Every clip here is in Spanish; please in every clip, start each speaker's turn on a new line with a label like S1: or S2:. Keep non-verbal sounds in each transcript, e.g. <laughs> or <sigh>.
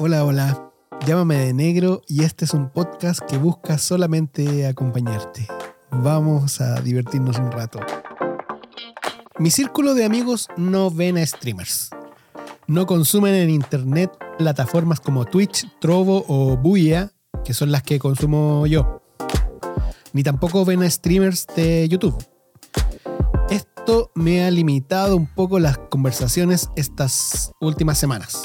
S1: Hola, hola. Llámame de negro y este es un podcast que busca solamente acompañarte. Vamos a divertirnos un rato. Mi círculo de amigos no ven a streamers. No consumen en internet plataformas como Twitch, Trovo o Buya, que son las que consumo yo. Ni tampoco ven a streamers de YouTube. Esto me ha limitado un poco las conversaciones estas últimas semanas.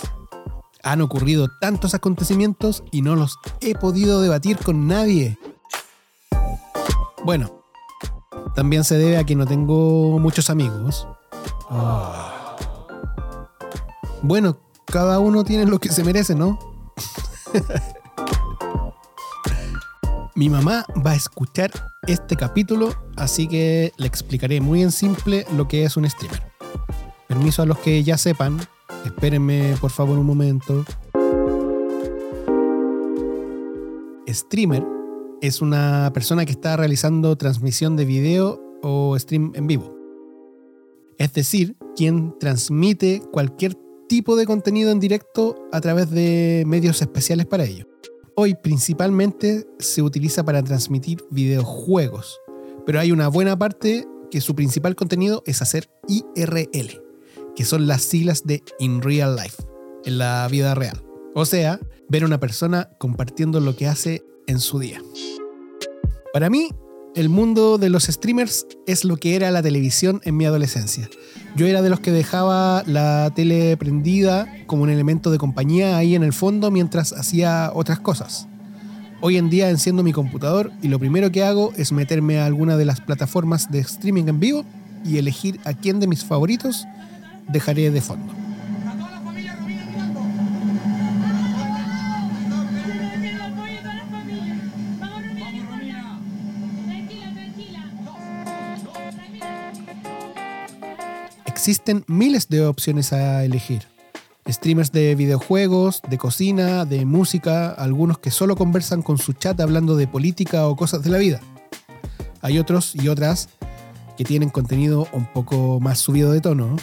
S1: Han ocurrido tantos acontecimientos y no los he podido debatir con nadie. Bueno, también se debe a que no tengo muchos amigos. Ah. Bueno, cada uno tiene lo que se merece, ¿no? <laughs> Mi mamá va a escuchar este capítulo, así que le explicaré muy en simple lo que es un streamer. Permiso a los que ya sepan, espérenme por favor un momento. Streamer es una persona que está realizando transmisión de video o stream en vivo. Es decir, quien transmite cualquier tipo de contenido en directo a través de medios especiales para ello. Hoy principalmente se utiliza para transmitir videojuegos, pero hay una buena parte que su principal contenido es hacer IRL, que son las siglas de In Real Life, en la vida real. O sea, ver a una persona compartiendo lo que hace en su día. Para mí, el mundo de los streamers es lo que era la televisión en mi adolescencia. Yo era de los que dejaba la tele prendida como un elemento de compañía ahí en el fondo mientras hacía otras cosas. Hoy en día enciendo mi computador y lo primero que hago es meterme a alguna de las plataformas de streaming en vivo y elegir a quién de mis favoritos dejaré de fondo. existen miles de opciones a elegir. Streamers de videojuegos, de cocina, de música, algunos que solo conversan con su chat hablando de política o cosas de la vida. Hay otros y otras que tienen contenido un poco más subido de tono.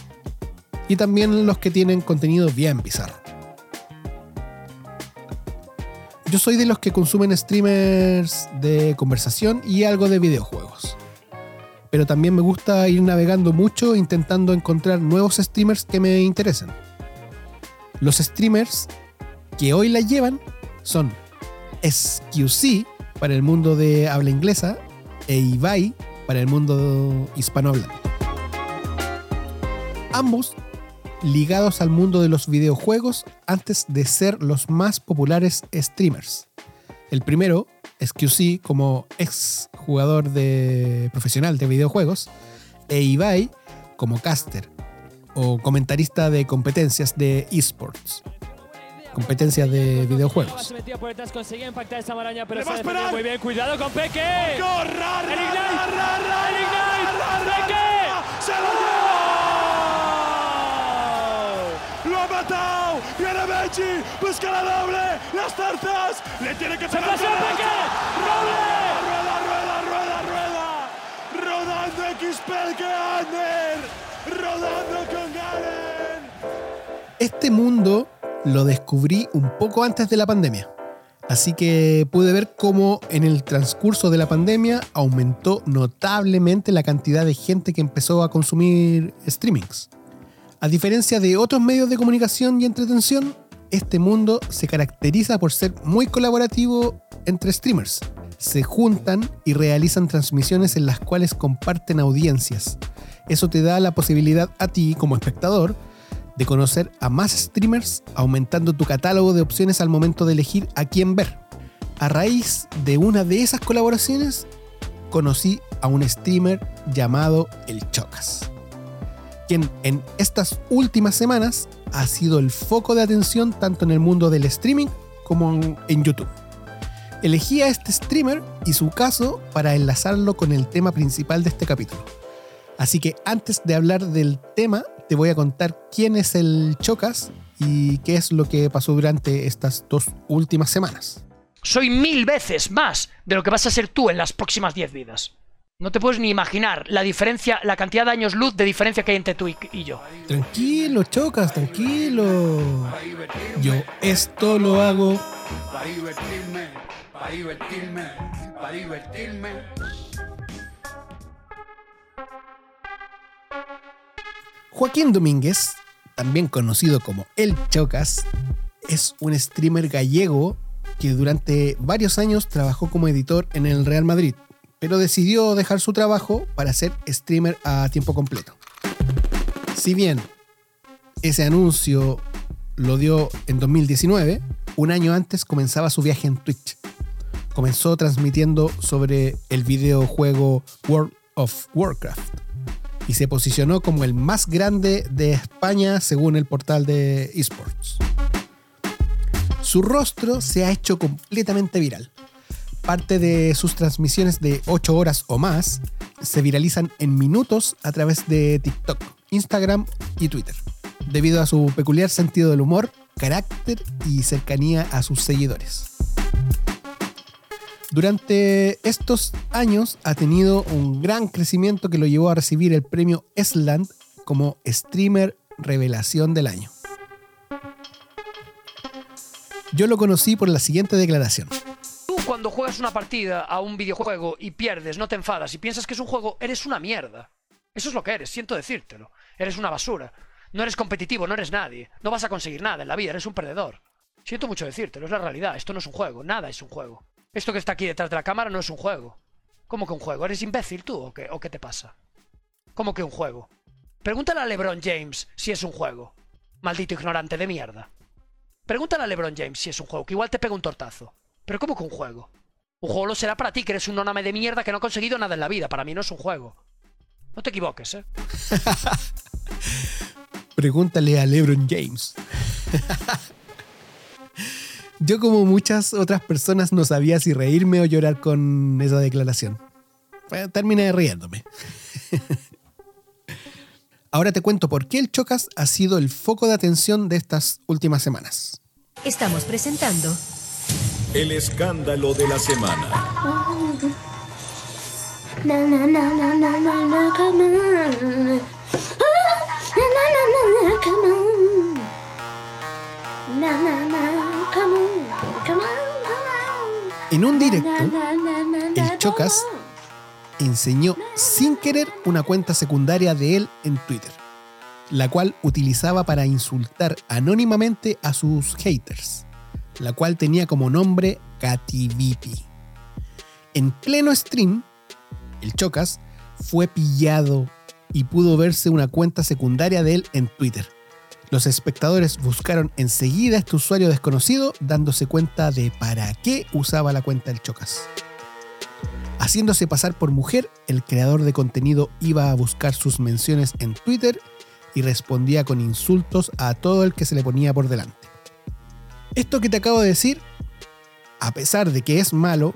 S1: Y también los que tienen contenido bien bizarro. Yo soy de los que consumen streamers de conversación y algo de videojuegos pero también me gusta ir navegando mucho intentando encontrar nuevos streamers que me interesen. Los streamers que hoy la llevan son SQC para el mundo de habla inglesa e Ibai para el mundo hispanohablante. Ambos ligados al mundo de los videojuegos antes de ser los más populares streamers. El primero, SQC, como ex jugador de, profesional de videojuegos, e Ibai como caster o comentarista de competencias de esports. Competencias de videojuegos.
S2: Muy bien, cuidado con Peque. ¡El
S3: Viene Benji, busca la doble, las tarzas, le tiene que
S2: pegar.
S3: Rueda, rueda, rueda, rueda. Rodando XP que Ander. Rodando con Garen.
S1: Este mundo lo descubrí un poco antes de la pandemia. Así que pude ver cómo en el transcurso de la pandemia aumentó notablemente la cantidad de gente que empezó a consumir streamings. A diferencia de otros medios de comunicación y entretención, este mundo se caracteriza por ser muy colaborativo entre streamers. Se juntan y realizan transmisiones en las cuales comparten audiencias. Eso te da la posibilidad a ti, como espectador, de conocer a más streamers, aumentando tu catálogo de opciones al momento de elegir a quién ver. A raíz de una de esas colaboraciones, conocí a un streamer llamado El Chocas quien en estas últimas semanas ha sido el foco de atención tanto en el mundo del streaming como en YouTube. Elegí a este streamer y su caso para enlazarlo con el tema principal de este capítulo. Así que antes de hablar del tema, te voy a contar quién es el Chocas y qué es lo que pasó durante estas dos últimas semanas.
S4: Soy mil veces más de lo que vas a ser tú en las próximas diez vidas. No te puedes ni imaginar la diferencia, la cantidad de años luz de diferencia que hay entre tú y, yo.
S1: Tranquilo, chocas, tranquilo. Yo esto lo hago
S5: Para divertirme, para divertirme, para divertirme.
S1: Joaquín Domínguez, también conocido como El Chocas, es un streamer gallego que durante varios años trabajó como editor en el Real Madrid, pero decidió dejar su trabajo para ser streamer a tiempo completo. Si bien ese anuncio lo dio en 2019, un año antes comenzaba su viaje en Twitch. Comenzó transmitiendo sobre el videojuego World of Warcraft y se posicionó como el más grande de España según el portal de esports. Su rostro se ha hecho completamente viral. Parte de sus transmisiones de 8 horas o más se viralizan en minutos a través de TikTok, Instagram y Twitter, debido a su peculiar sentido del humor, carácter y cercanía a sus seguidores. Durante estos años ha tenido un gran crecimiento que lo llevó a recibir el premio Esland como Streamer Revelación del Año. Yo lo conocí por la siguiente declaración.
S4: Cuando juegas una partida a un videojuego y pierdes, no te enfadas y piensas que es un juego, eres una mierda. Eso es lo que eres, siento decírtelo. Eres una basura. No eres competitivo, no eres nadie. No vas a conseguir nada en la vida, eres un perdedor. Siento mucho decírtelo, es la realidad. Esto no es un juego, nada es un juego. Esto que está aquí detrás de la cámara no es un juego. ¿Cómo que un juego? ¿Eres imbécil tú o qué, o qué te pasa? ¿Cómo que un juego? Pregúntale a LeBron James si es un juego. Maldito ignorante de mierda. Pregúntale a LeBron James si es un juego, que igual te pega un tortazo. Pero ¿cómo que un juego? Un juego lo será para ti, que eres un noname de mierda que no ha conseguido nada en la vida. Para mí no es un juego. No te equivoques, ¿eh? <laughs>
S1: Pregúntale a LeBron James. <laughs> Yo como muchas otras personas no sabía si reírme o llorar con esa declaración. Bueno, terminé riéndome. <laughs> Ahora te cuento por qué el Chocas ha sido el foco de atención de estas últimas semanas.
S6: Estamos presentando
S7: El escándalo de la semana.
S8: Na na na na na na na come on. Ah, Na na na na na come on. Na na na come on. Come on, come on.
S1: En un directo,
S8: Na, na, na, na, na,
S1: el Chocas
S8: come on.
S1: enseñó sin querer una cuenta secundaria de él en Twitter, la cual utilizaba para insultar anónimamente a sus haters, la cual tenía como nombre Kativipi. En pleno stream, el Chocas fue pillado y pudo verse una cuenta secundaria de él en Twitter. Los espectadores buscaron enseguida a este usuario desconocido dándose cuenta de para qué usaba la cuenta del Chocas. Haciéndose pasar por mujer, el creador de contenido iba a buscar sus menciones en Twitter y respondía con insultos a todo el que se le ponía por delante. Esto que te acabo de decir, a pesar de que es malo,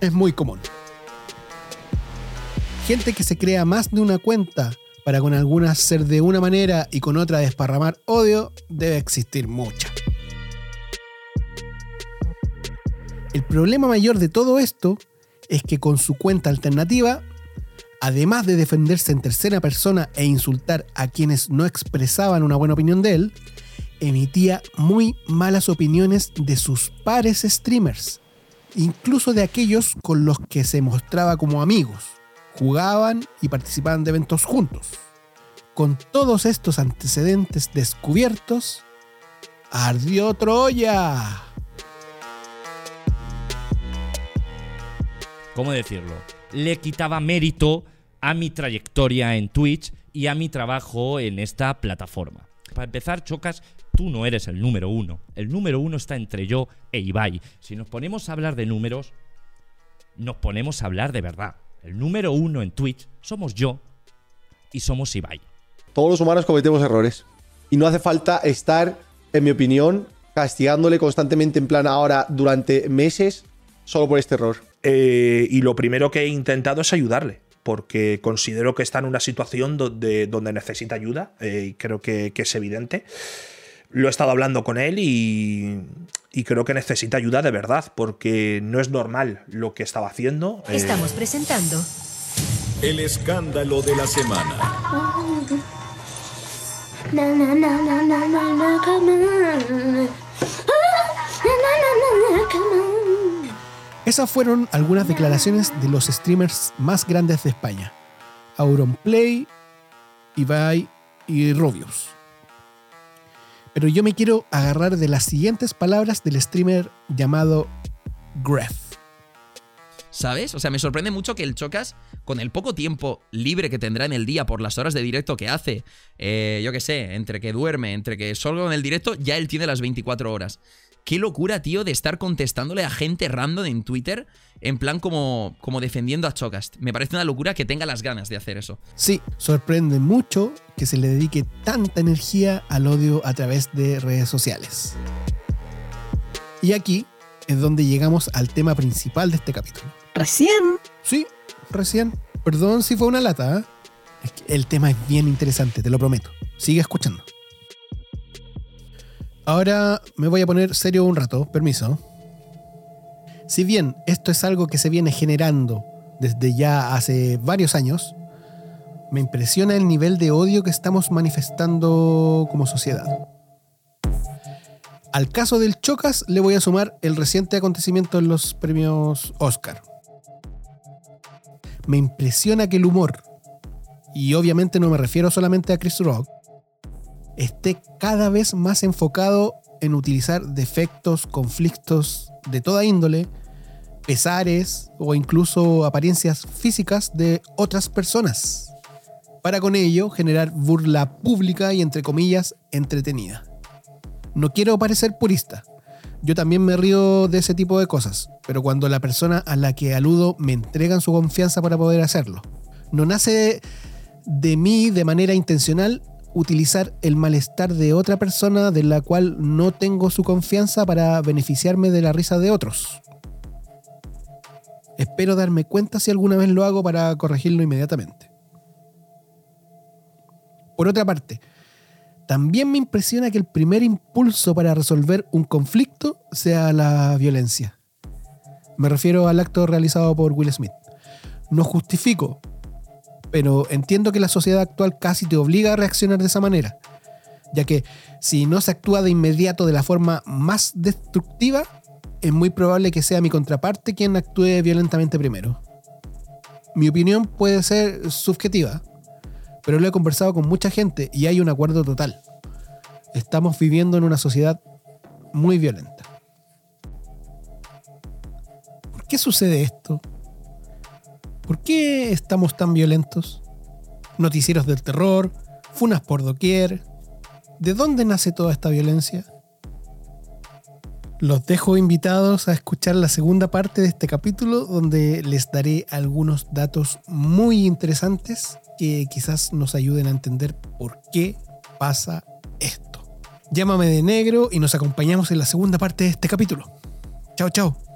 S1: es muy común. Gente que se crea más de una cuenta para con algunas ser de una manera y con otra desparramar odio, debe existir mucha. El problema mayor de todo esto es que con su cuenta alternativa, además de defenderse en tercera persona e insultar a quienes no expresaban una buena opinión de él, emitía muy malas opiniones de sus pares streamers, incluso de aquellos con los que se mostraba como amigos, jugaban y participaban de eventos juntos. Con todos estos antecedentes descubiertos, ardió Troya.
S9: ¿cómo decirlo? Le quitaba mérito a mi trayectoria en Twitch y a mi trabajo en esta plataforma. Para empezar, Chocas, tú no eres el número uno. El número uno está entre yo e Ibai. Si nos ponemos a hablar de números, nos ponemos a hablar de verdad. El número uno en Twitch somos yo y somos Ibai.
S10: Todos los humanos cometemos errores. Y no hace falta estar, en mi opinión, castigándole constantemente en plan ahora durante meses solo por este error.
S11: Eh, y lo primero que he intentado es ayudarle, porque considero que está en una situación donde, donde necesita ayuda, eh, y creo que, que es evidente. Lo he estado hablando con él y, y creo que necesita ayuda de verdad, porque no es normal lo que estaba haciendo. eh,
S6: Estamos presentando
S7: El escándalo de la semana.
S8: Ah.
S1: Esas fueron algunas declaraciones de los streamers más grandes de España. Auronplay, Ibai y Rubius. Pero yo me quiero agarrar de las siguientes palabras del streamer llamado Gref.
S12: ¿Sabes? O sea, me sorprende mucho que el Chocas, con el poco tiempo libre que tendrá en el día por las horas de directo que hace, eh, yo qué sé, entre que duerme, entre que solo en el directo, ya él tiene las 24 horas. Qué locura, tío, de estar contestándole a gente random en Twitter, en plan como, como defendiendo a Chocas. Me parece una locura que tenga las ganas de hacer eso.
S1: Sí, sorprende mucho que se le dedique tanta energía al odio a través de redes sociales. Y aquí es donde llegamos al tema principal de este capítulo.
S13: ¿Recién?
S1: Sí, recién. Perdón si fue una lata. ¿eh? Es que el tema es bien interesante, te lo prometo. Sigue escuchando. Ahora me voy a poner serio un rato, permiso. Si bien esto es algo que se viene generando desde ya hace varios años, me impresiona el nivel de odio que estamos manifestando como sociedad. Al caso del Chocas le voy a sumar el reciente acontecimiento en los premios Oscar. Me impresiona que el humor, y obviamente no me refiero solamente a Chris Rock, esté cada vez más enfocado en utilizar defectos, conflictos de toda índole, pesares o incluso apariencias físicas de otras personas, para con ello generar burla pública y entre comillas entretenida. No quiero parecer purista, yo también me río de ese tipo de cosas, pero cuando la persona a la que aludo me entregan su confianza para poder hacerlo, no nace de, mí de manera intencional utilizar el malestar de otra persona de la cual no tengo su confianza para beneficiarme de la risa de otros. Espero darme cuenta si alguna vez lo hago para corregirlo inmediatamente. Por otra parte, también me impresiona que el primer impulso para resolver un conflicto sea la violencia. Me refiero al acto realizado por Will Smith. No justifico, pero entiendo que la sociedad actual casi te obliga a reaccionar de esa manera, ya que si no se actúa de inmediato de la forma más destructiva, es muy probable que sea mi contraparte quien actúe violentamente primero. Mi opinión puede ser subjetiva, pero lo he conversado con mucha gente y hay un acuerdo total. Estamos viviendo en una sociedad muy violenta. ¿Por qué sucede esto? ¿Por qué estamos tan violentos? Noticieros del terror, funas por doquier. ¿De dónde nace toda esta violencia? Los dejo invitados a escuchar la segunda parte de este capítulo donde les daré algunos datos muy interesantes que quizás nos ayuden a entender por qué pasa esto. Llámame de negro y nos acompañamos en la segunda parte de este capítulo. Chao, chao.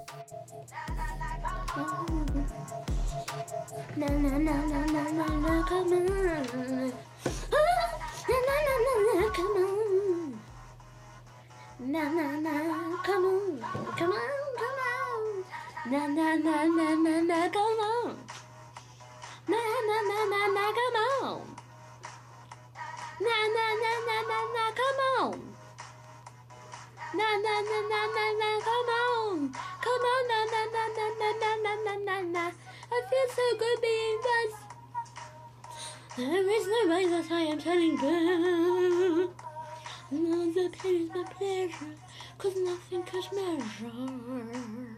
S8: Na na na na come on. Na na na na na na come on. Na na na na na na come on. Come on na na na na na na na na na na. I feel so good being blessed. There is no way that I am telling you. No, the pain is my pleasure, cause nothing could measure.